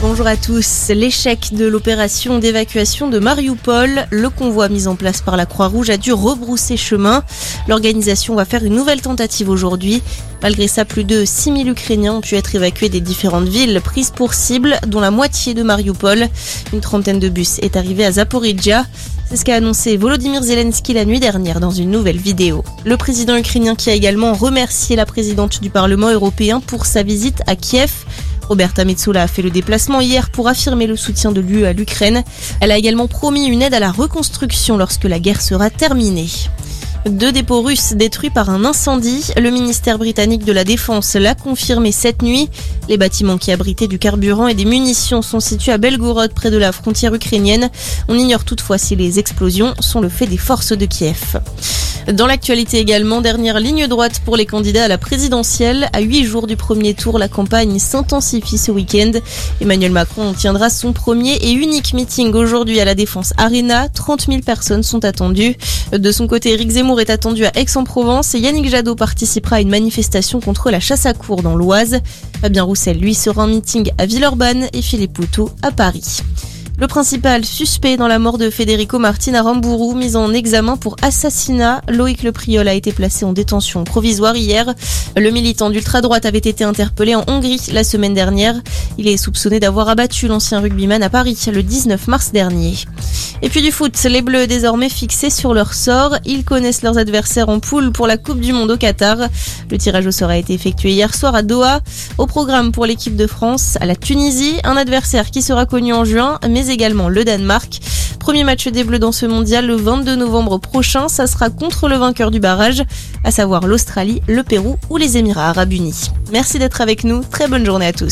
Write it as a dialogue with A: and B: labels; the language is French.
A: Bonjour à tous. L'échec de l'opération d'évacuation de Mariupol, le convoi mis en place par la Croix-Rouge a dû rebrousser chemin. L'organisation va faire une nouvelle tentative aujourd'hui. Malgré ça, plus de 6000 Ukrainiens ont pu être évacués des différentes villes prises pour cible, dont la moitié de Mariupol. Une trentaine de bus est arrivée à Zaporizhia. C'est ce qu'a annoncé Volodymyr Zelensky la nuit dernière dans une nouvelle vidéo. Le président ukrainien qui a également remercié la présidente du Parlement européen pour sa visite à Kiev. Roberta Metsola a fait le déplacement hier pour affirmer le soutien de l'UE à l'Ukraine. Elle a également promis une aide à la reconstruction lorsque la guerre sera terminée. Deux dépôts russes détruits par un incendie. Le ministère britannique de la Défense l'a confirmé cette nuit. Les bâtiments qui abritaient du carburant et des munitions sont situés à Belgorod, près de la frontière ukrainienne. On ignore toutefois si les explosions sont le fait des forces de Kiev. Dans l'actualité également, dernière ligne droite pour les candidats à la présidentielle. À huit jours du premier tour, la campagne s'intensifie ce week-end. Emmanuel Macron tiendra son premier et unique meeting aujourd'hui à la Défense Arena. 30 000 personnes sont attendues. De son côté, Éric Zemmour est attendu à Aix-en-Provence et Yannick Jadot participera à une manifestation contre la chasse à cour dans l'Oise. Fabien Roussel, lui, sera en meeting à Villeurbanne et Philippe Poutou à Paris. Le principal suspect dans la mort de Federico Martin à Rambourou, mis en examen pour assassinat, Loïc Le Priol a été placé en détention provisoire hier. Le militant d'ultra-droite avait été interpellé en Hongrie la semaine dernière. Il est soupçonné d'avoir abattu l'ancien rugbyman à Paris le 19 mars dernier. Et puis du foot, les Bleus désormais fixés sur leur sort. Ils connaissent leurs adversaires en poule pour la Coupe du Monde au Qatar. Le tirage au sort a été effectué hier soir à Doha. Au programme pour l'équipe de France, à la Tunisie, un adversaire qui sera connu en juin, mais également le Danemark. Premier match des Bleus dans ce mondial le 22 novembre prochain. Ça sera contre le vainqueur du barrage, à savoir l'Australie, le Pérou ou les Émirats arabes unis. Merci d'être avec nous. Très bonne journée à tous.